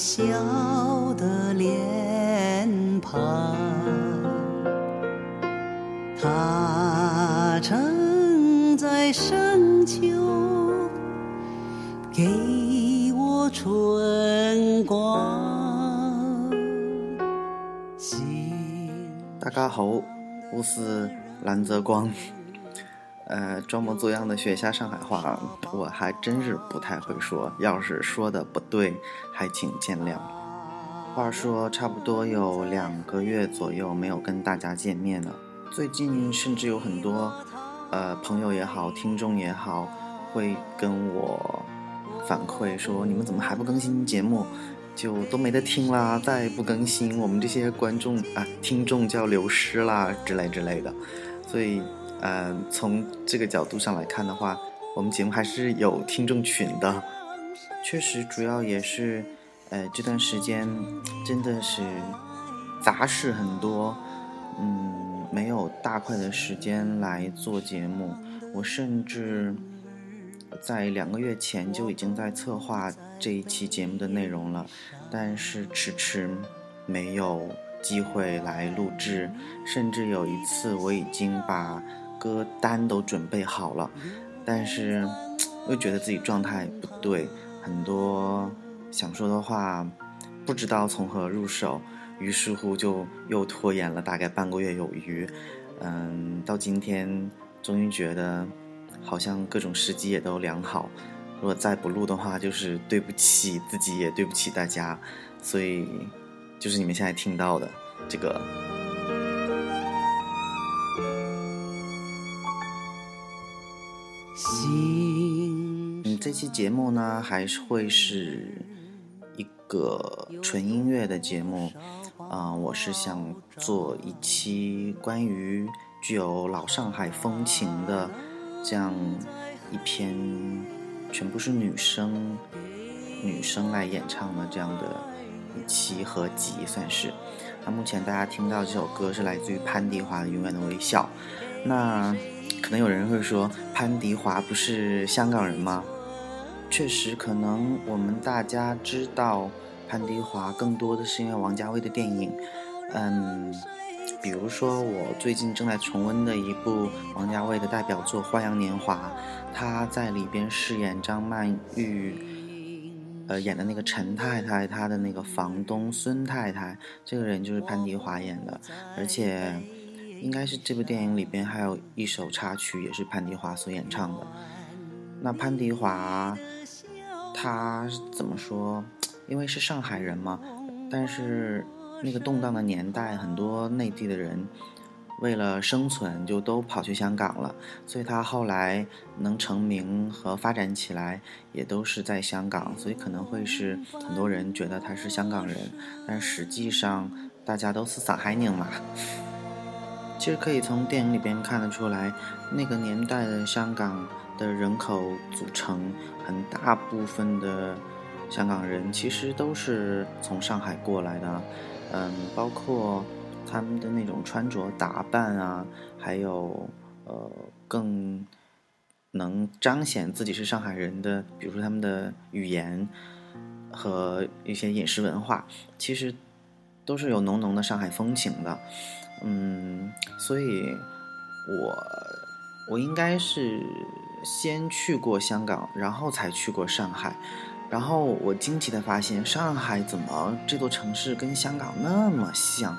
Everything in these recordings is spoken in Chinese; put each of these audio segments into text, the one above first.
笑的脸庞，他曾在深秋给我春光。大家好，我是蓝泽光。呃，装模作样的学一下上海话，我还真是不太会说。要是说的不对，还请见谅。话说，差不多有两个月左右没有跟大家见面了。最近甚至有很多，呃，朋友也好，听众也好，会跟我反馈说：“你们怎么还不更新节目？就都没得听啦！再不更新，我们这些观众啊，听众就要流失啦，之类之类的。”所以。嗯，从这个角度上来看的话，我们节目还是有听众群的。确实，主要也是，呃，这段时间真的是杂事很多，嗯，没有大块的时间来做节目。我甚至在两个月前就已经在策划这一期节目的内容了，但是迟迟没有机会来录制。甚至有一次，我已经把。歌单都准备好了，但是又觉得自己状态不对，很多想说的话不知道从何入手，于是乎就又拖延了大概半个月有余。嗯，到今天终于觉得好像各种时机也都良好，如果再不录的话，就是对不起自己，也对不起大家，所以就是你们现在听到的这个。这期节目呢，还是会是一个纯音乐的节目。啊，我是想做一期关于具有老上海风情的这样一篇，全部是女生女生来演唱的这样的一期合集，算是。那目前大家听到这首歌是来自于潘迪华的《永远的微笑》，那。可能有人会说，潘迪华不是香港人吗？确实，可能我们大家知道潘迪华更多的是因为王家卫的电影。嗯，比如说我最近正在重温的一部王家卫的代表作《花样年华》，他在里边饰演张曼玉，呃，演的那个陈太太，她的那个房东孙太太，这个人就是潘迪华演的，而且。应该是这部电影里边还有一首插曲，也是潘迪华所演唱的。那潘迪华，他怎么说？因为是上海人嘛，但是那个动荡的年代，很多内地的人为了生存就都跑去香港了，所以他后来能成名和发展起来，也都是在香港，所以可能会是很多人觉得他是香港人，但实际上大家都是上海人嘛。其实可以从电影里边看得出来，那个年代的香港的人口组成，很大部分的香港人其实都是从上海过来的，嗯，包括他们的那种穿着打扮啊，还有呃更能彰显自己是上海人的，比如说他们的语言和一些饮食文化，其实都是有浓浓的上海风情的。嗯，所以，我我应该是先去过香港，然后才去过上海，然后我惊奇的发现，上海怎么这座城市跟香港那么像？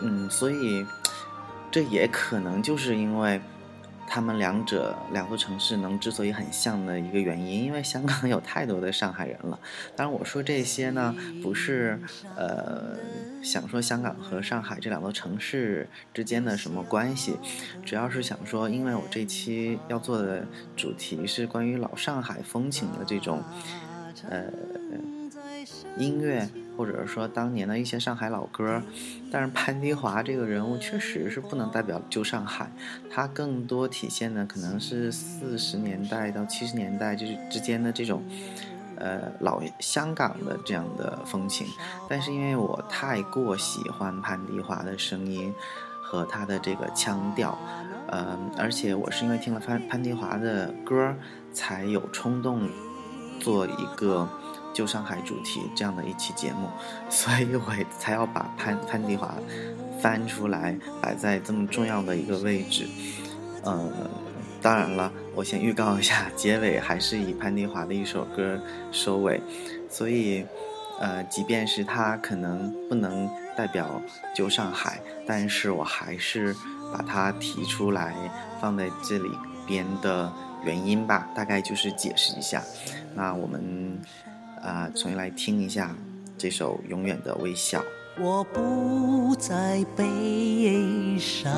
嗯，所以这也可能就是因为。他们两者两座城市能之所以很像的一个原因，因为香港有太多的上海人了。当然，我说这些呢，不是呃想说香港和上海这两座城市之间的什么关系，主要是想说，因为我这期要做的主题是关于老上海风情的这种呃音乐。或者说当年的一些上海老歌，但是潘迪华这个人物确实是不能代表旧上海，他更多体现的可能是四十年代到七十年代就是之间的这种，呃老香港的这样的风情。但是因为我太过喜欢潘迪华的声音，和他的这个腔调，呃，而且我是因为听了潘潘迪华的歌，才有冲动做一个旧上海主题这样的一期节目，所以我才要把潘潘迪华翻出来摆在这么重要的一个位置，呃，当然了，我先预告一下，结尾还是以潘迪华的一首歌收尾，所以。呃，即便是他可能不能代表旧上海，但是我还是把它提出来放在这里边的原因吧，大概就是解释一下。那我们啊，重新来听一下这首《永远的微笑》。我不再悲伤，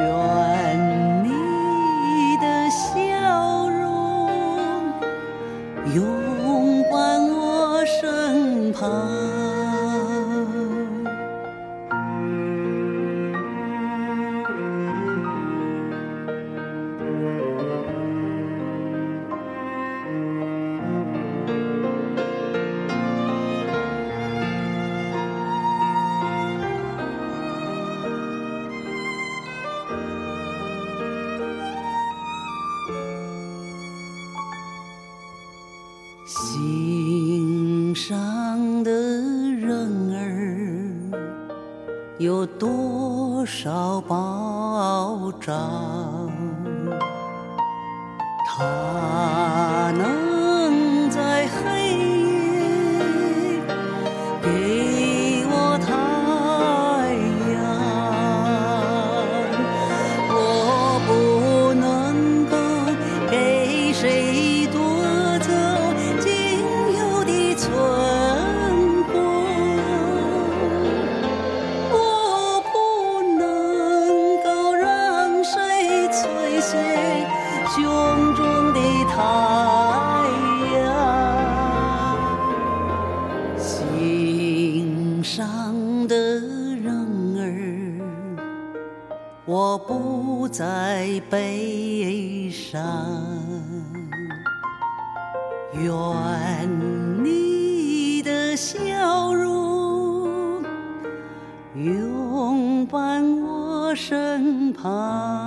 愿你的笑容永。心我不再悲伤。愿你的笑容永伴我身旁。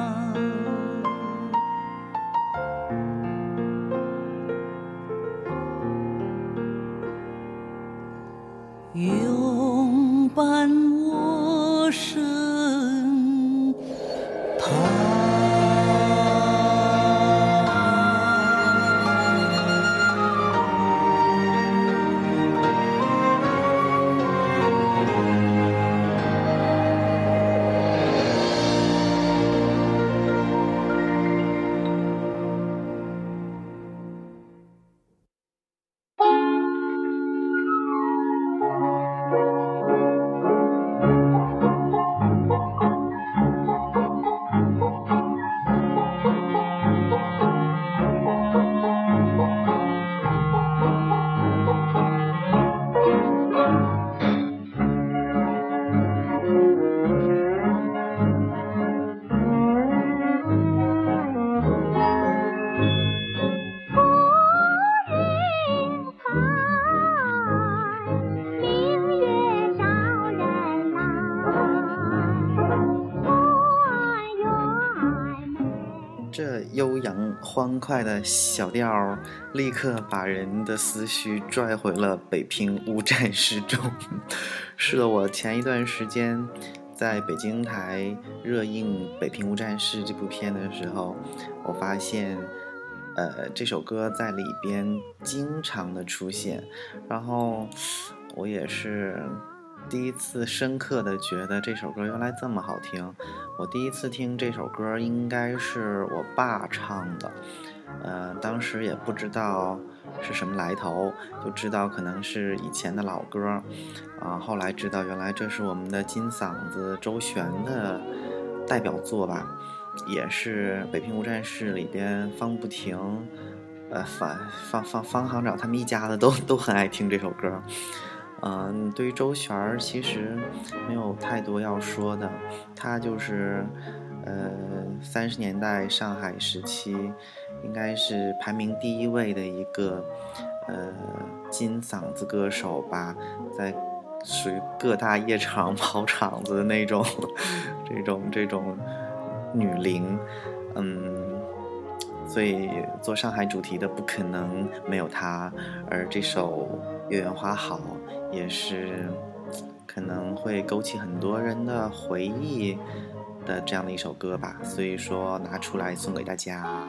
快的小调，立刻把人的思绪拽回了北平无战事中。是的，我前一段时间在北京台热映《北平无战事》这部片的时候，我发现，呃，这首歌在里边经常的出现，然后我也是第一次深刻的觉得这首歌原来这么好听。我第一次听这首歌应该是我爸唱的，呃，当时也不知道是什么来头，就知道可能是以前的老歌，啊，后来知道原来这是我们的金嗓子周璇的代表作吧，也是《北平无战事》里边方不停，呃，方方方方行长他们一家子都都很爱听这首歌。嗯，对于周璇儿，其实没有太多要说的。她就是，呃，三十年代上海时期，应该是排名第一位的一个，呃，金嗓子歌手吧。在属于各大夜场 跑场子的那种，这种这种女伶，嗯，所以做上海主题的不可能没有她，而这首《月圆花好》也是可能会勾起很多人的回忆的这样的一首歌吧，所以说拿出来送给大家。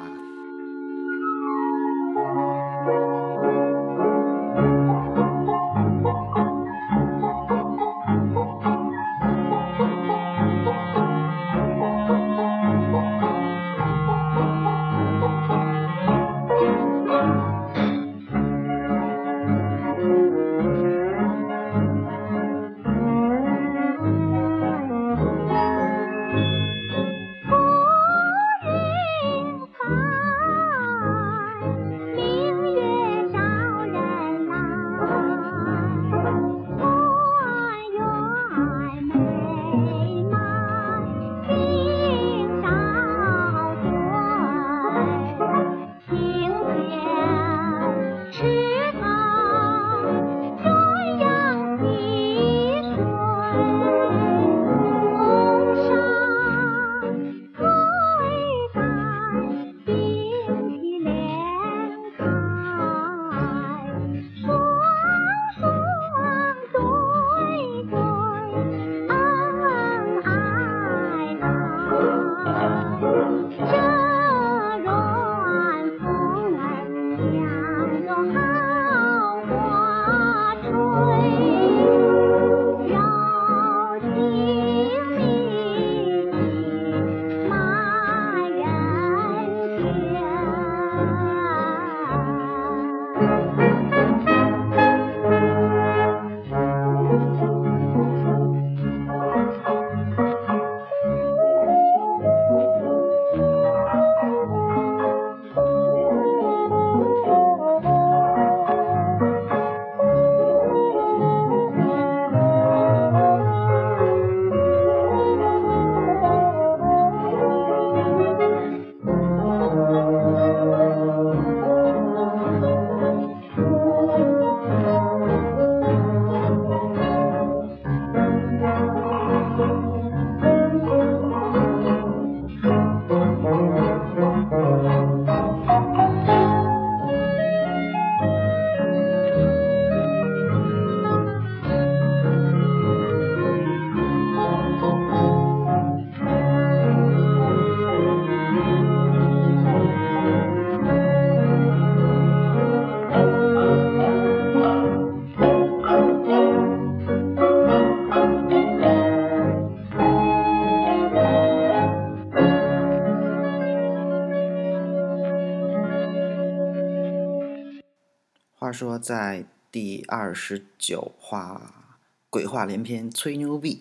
说，在第二十九话鬼话连篇吹牛逼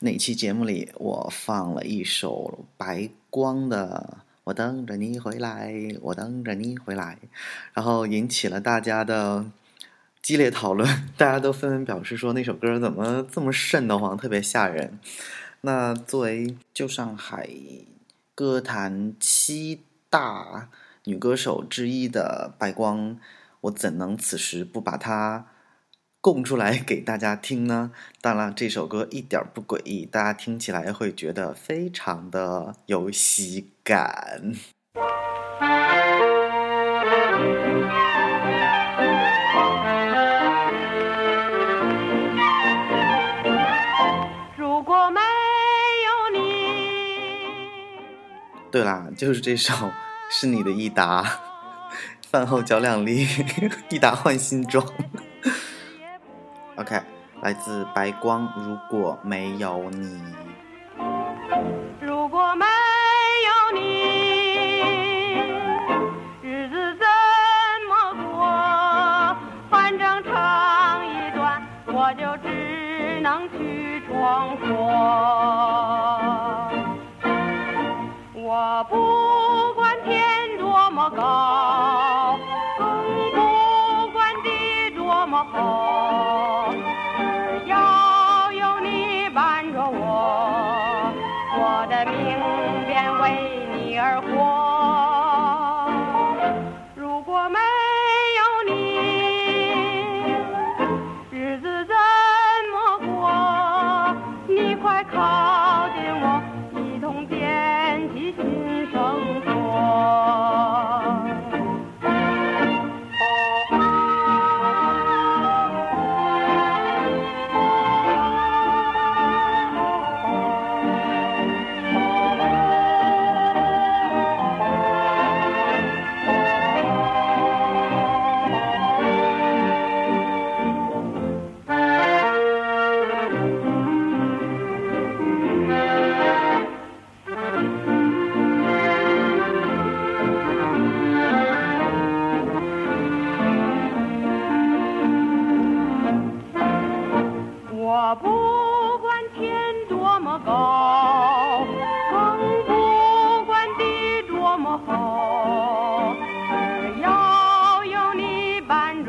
那期节目里，我放了一首白光的《我等着你回来，我等着你回来》，然后引起了大家的激烈讨论，大家都纷纷表示说那首歌怎么这么瘆得慌，特别吓人。那作为旧上海歌坛七大女歌手之一的白光。我怎能此时不把它供出来给大家听呢？当然，这首歌一点不诡异，大家听起来会觉得非常的有喜感。如果没有你，对啦，就是这首《是你的益达》。饭后脚两粒，益达换新装。OK，来自白光。如果没有你，如果没有你，日子怎么过？反正长一段，我就只能去闯祸。我不管天多么高，只要有你伴着我，我的命便为你而活。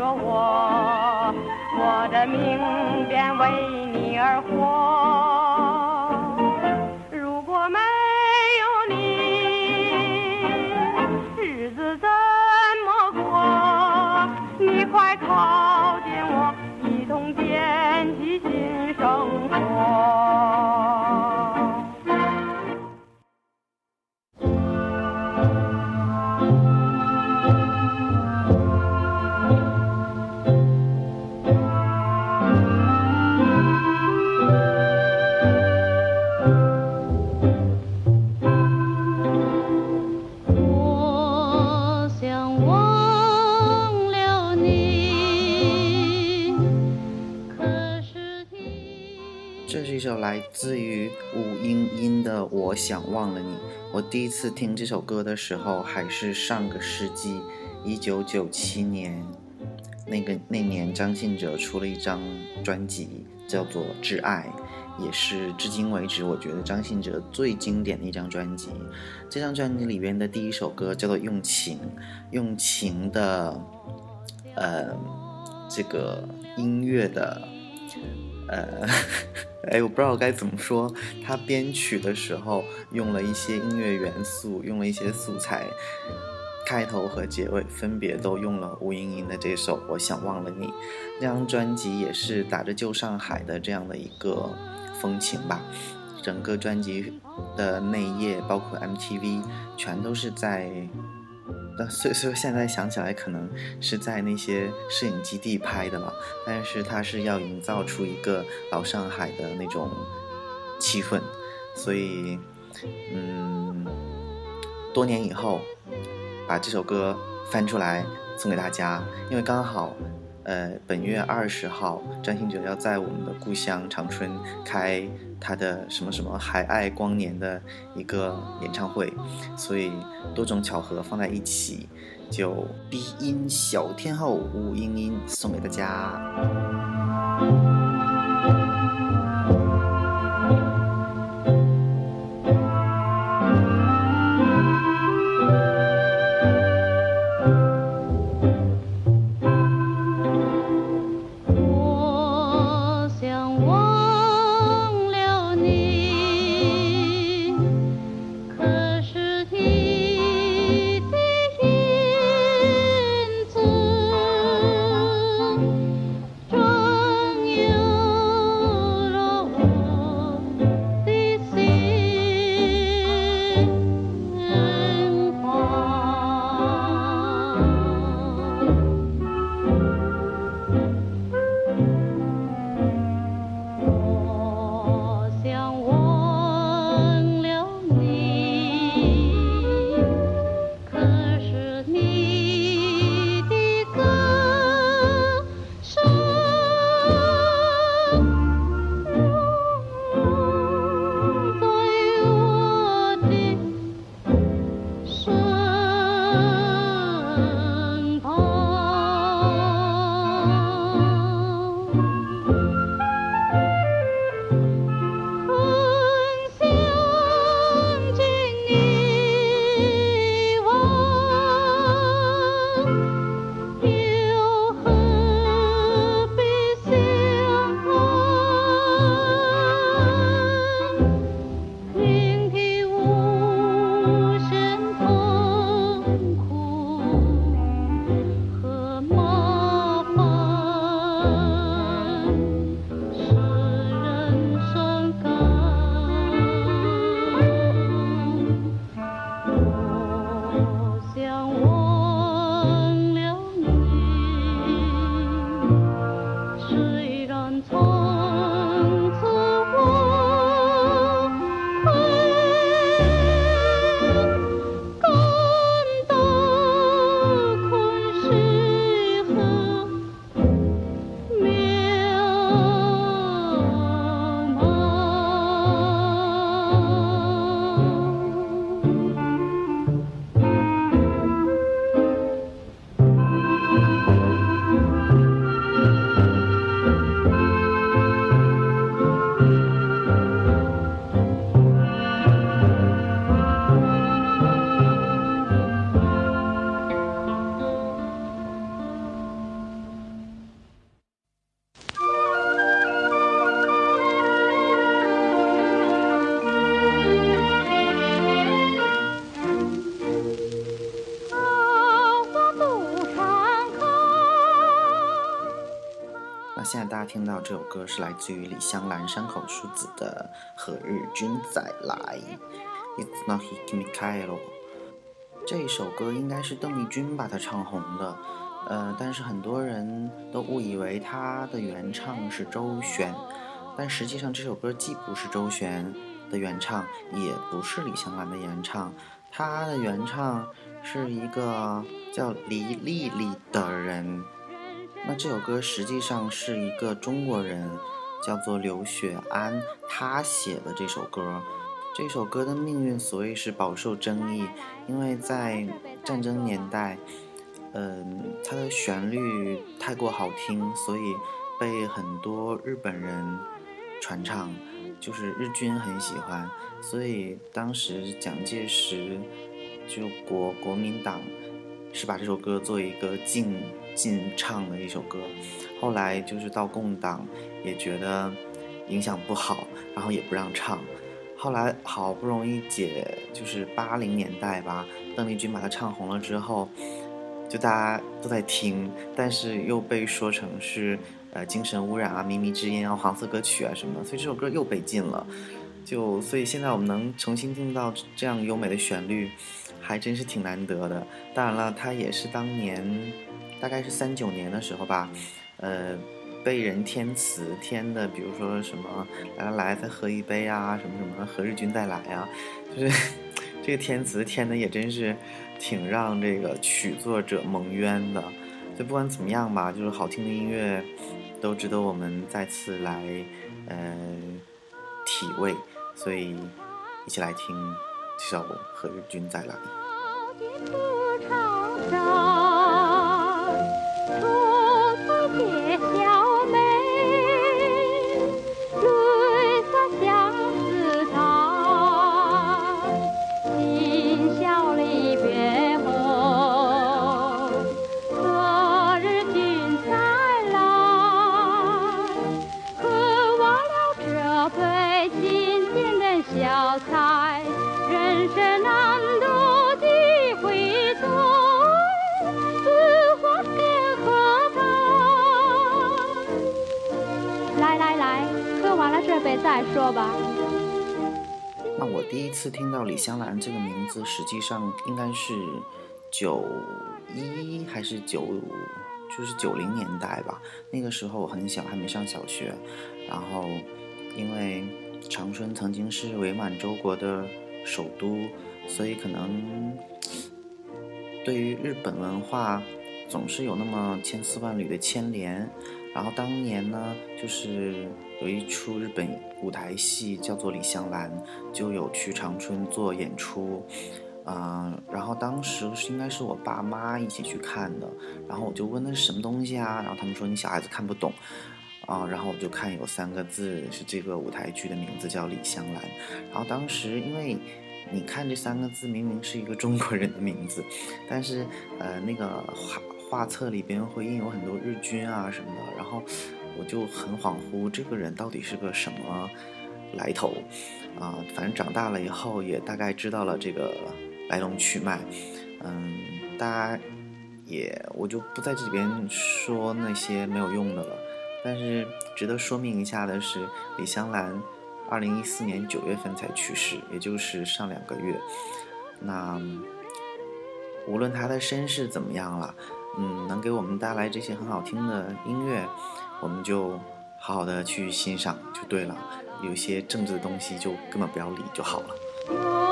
着我，我的命便为你而活。我想忘了你》。我第一次听这首歌的时候，还是上个世纪一九九七年，那个那年张信哲出了一张专辑，叫做《挚爱》，也是至今为止我觉得张信哲最经典的一张专辑。这张专辑里边的第一首歌叫做《用情》，用情的，呃，这个音乐的。呃，哎，我不知道该怎么说。他编曲的时候用了一些音乐元素，用了一些素材，开头和结尾分别都用了吴莹莹的这首《我想忘了你》。那张专辑也是打着旧上海的这样的一个风情吧。整个专辑的内页，包括 MTV，全都是在。但所以说现在想起来，可能是在那些摄影基地拍的了，但是它是要营造出一个老上海的那种气氛，所以，嗯，多年以后把这首歌翻出来送给大家，因为刚好，呃，本月二十号张信哲要在我们的故乡长春开他的什么什么海爱光年的一个演唱会，所以多种巧合放在一起，就低音小天后吴英英送给大家。这首歌是来自于李香兰山口淑子的《何日君再来》，It's not Hikimikaero。这首歌应该是邓丽君把它唱红的，呃，但是很多人都误以为她的原唱是周璇，但实际上这首歌既不是周璇的原唱，也不是李香兰的原唱，她的原唱是一个叫黎丽丽的人。那这首歌实际上是一个中国人，叫做刘雪安，他写的这首歌。这首歌的命运所谓是饱受争议，因为在战争年代，嗯，它的旋律太过好听，所以被很多日本人传唱，就是日军很喜欢，所以当时蒋介石就国国民党是把这首歌做一个禁禁唱的一首歌，后来就是到共党也觉得影响不好，然后也不让唱。后来好不容易解，就是八零年代吧，邓丽君把它唱红了之后，就大家都在听，但是又被说成是呃精神污染啊、靡靡之音啊、黄色歌曲啊什么的，所以这首歌又被禁了。就所以现在我们能重新听到这样优美的旋律，还真是挺难得的。当然了，它也是当年大概是三九年的时候吧，呃。被人填词填的，比如说什么来来来再喝一杯啊，什么什么何日君再来啊，就是 这个填词填的也真是挺让这个曲作者蒙冤的。就不管怎么样吧，就是好听的音乐都值得我们再次来呃体味，所以一起来听这首何日君再来。第一次听到李香兰这个名字，实际上应该是九一还是九，就是九零年代吧。那个时候我很小，还没上小学。然后，因为长春曾经是伪满洲国的首都，所以可能对于日本文化总是有那么千丝万缕的牵连。然后当年呢，就是有一出日本舞台戏叫做《李香兰》，就有去长春做演出，嗯，然后当时是应该是我爸妈一起去看的，然后我就问那是什么东西啊，然后他们说你小孩子看不懂，啊，然后我就看有三个字是这个舞台剧的名字叫《李香兰》，然后当时因为你看这三个字明明是一个中国人的名字，但是呃那个画。册里边会印有很多日军啊什么的，然后我就很恍惚，这个人到底是个什么来头啊？反正长大了以后也大概知道了这个来龙去脉。嗯，大家也我就不在这里边说那些没有用的了。但是值得说明一下的是，李香兰二零一四年九月份才去世，也就是上两个月。那无论她的身世怎么样了。嗯，能给我们带来这些很好听的音乐，我们就好好的去欣赏就对了。有些政治的东西就根本不要理就好了。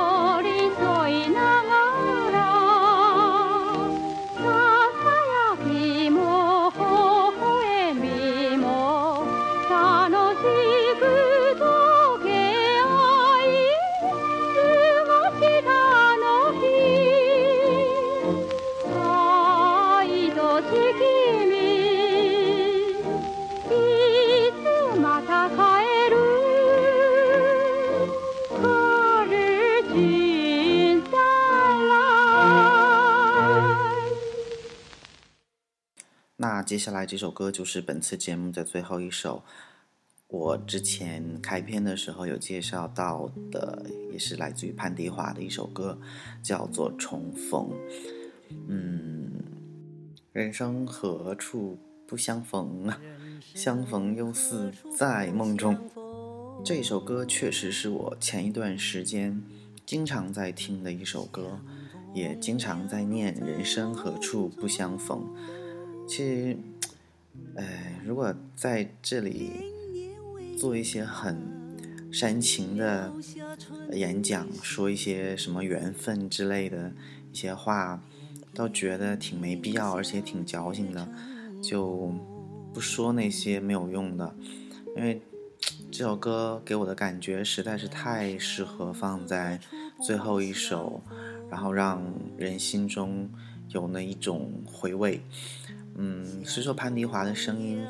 接下来这首歌就是本次节目的最后一首，我之前开篇的时候有介绍到的，也是来自于潘迪华的一首歌，叫做《重逢》。嗯，人生何处不相逢啊？相逢又似在梦中。这首歌确实是我前一段时间经常在听的一首歌，也经常在念“人生何处不相逢”。其实，哎，如果在这里做一些很煽情的演讲，说一些什么缘分之类的一些话，倒觉得挺没必要，而且挺矫情的，就不说那些没有用的，因为。这首歌给我的感觉实在是太适合放在最后一首，然后让人心中有那一种回味。嗯，虽说潘迪华的声音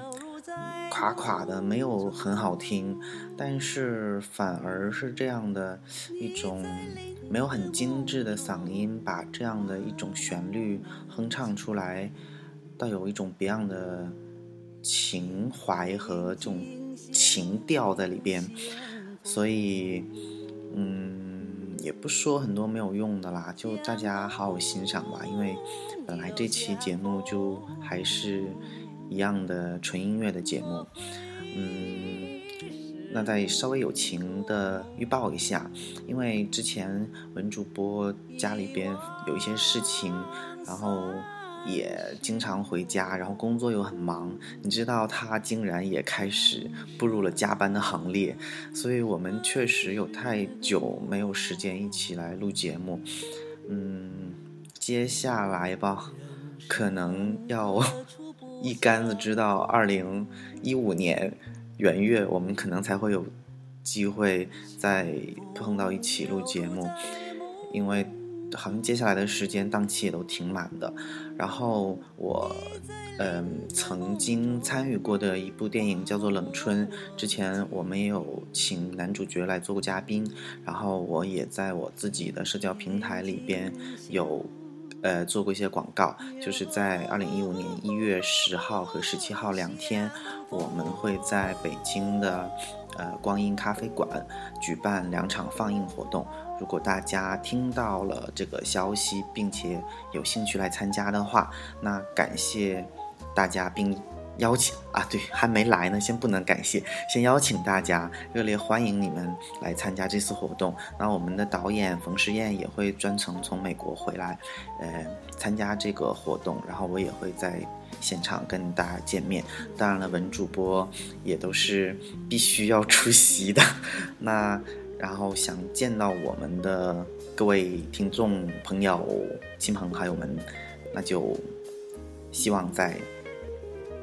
垮垮的，没有很好听，但是反而是这样的一种没有很精致的嗓音，把这样的一种旋律哼唱出来，倒有一种别样的情怀和这种。情调在里边，所以，嗯，也不说很多没有用的啦，就大家好好欣赏吧。因为本来这期节目就还是一样的纯音乐的节目，嗯，那再稍微友情的预报一下，因为之前文主播家里边有一些事情，然后。也经常回家，然后工作又很忙，你知道他竟然也开始步入了加班的行列，所以我们确实有太久没有时间一起来录节目。嗯，接下来吧，可能要一竿子知道二零一五年元月，我们可能才会有机会再碰到一起录节目，因为。好像接下来的时间档期也都挺满的，然后我，嗯，曾经参与过的一部电影叫做《冷春》，之前我们也有请男主角来做过嘉宾，然后我也在我自己的社交平台里边有，呃，做过一些广告，就是在二零一五年一月十号和十七号两天，我们会在北京的，呃，光阴咖啡馆举办两场放映活动。如果大家听到了这个消息，并且有兴趣来参加的话，那感谢大家，并邀请啊，对，还没来呢，先不能感谢，先邀请大家，热烈欢迎你们来参加这次活动。那我们的导演冯诗燕也会专程从美国回来，呃，参加这个活动，然后我也会在现场跟大家见面。当然了，文主播也都是必须要出席的。那。然后想见到我们的各位听众朋友、亲朋好友们，那就希望在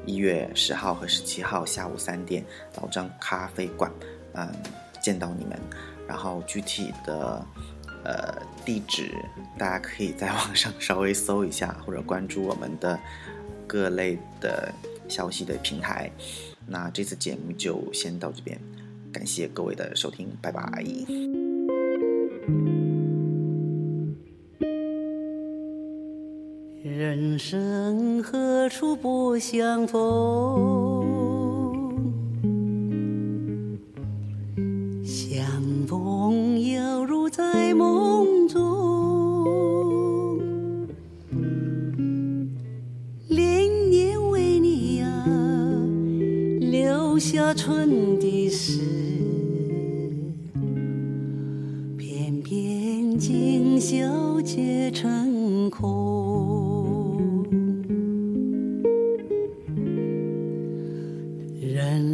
一月十号和十七号下午三点，老张咖啡馆，嗯，见到你们。然后具体的呃地址，大家可以在网上稍微搜一下，或者关注我们的各类的消息的平台。那这次节目就先到这边。感谢各位的收听，拜拜。人生何处不相逢？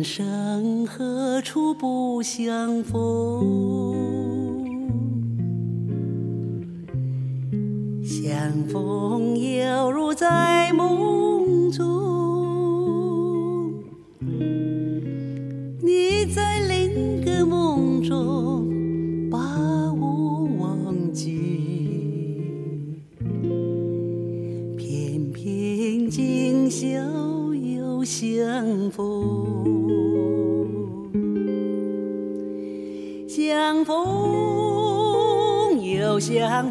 人生何处不相逢？相逢犹如在又相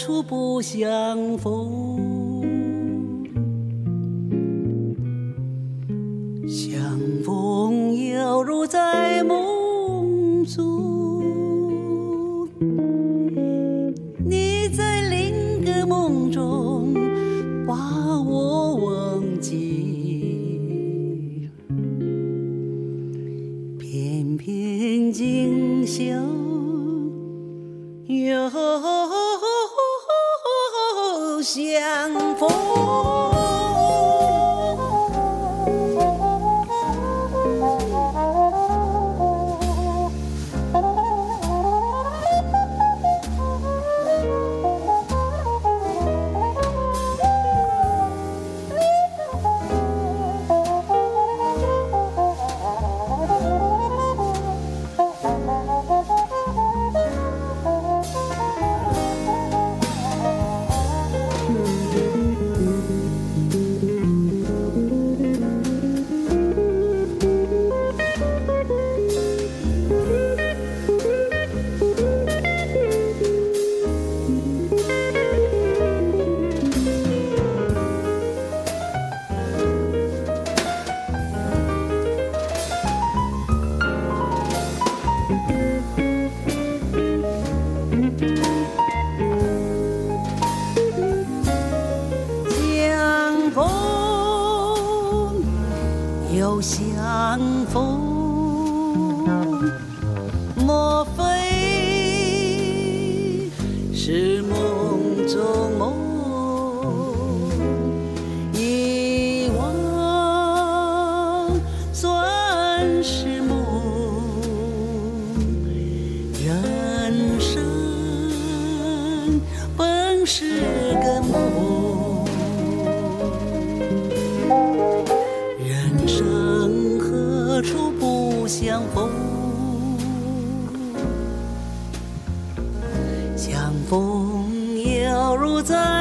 处不相逢。相逢。相逢犹如在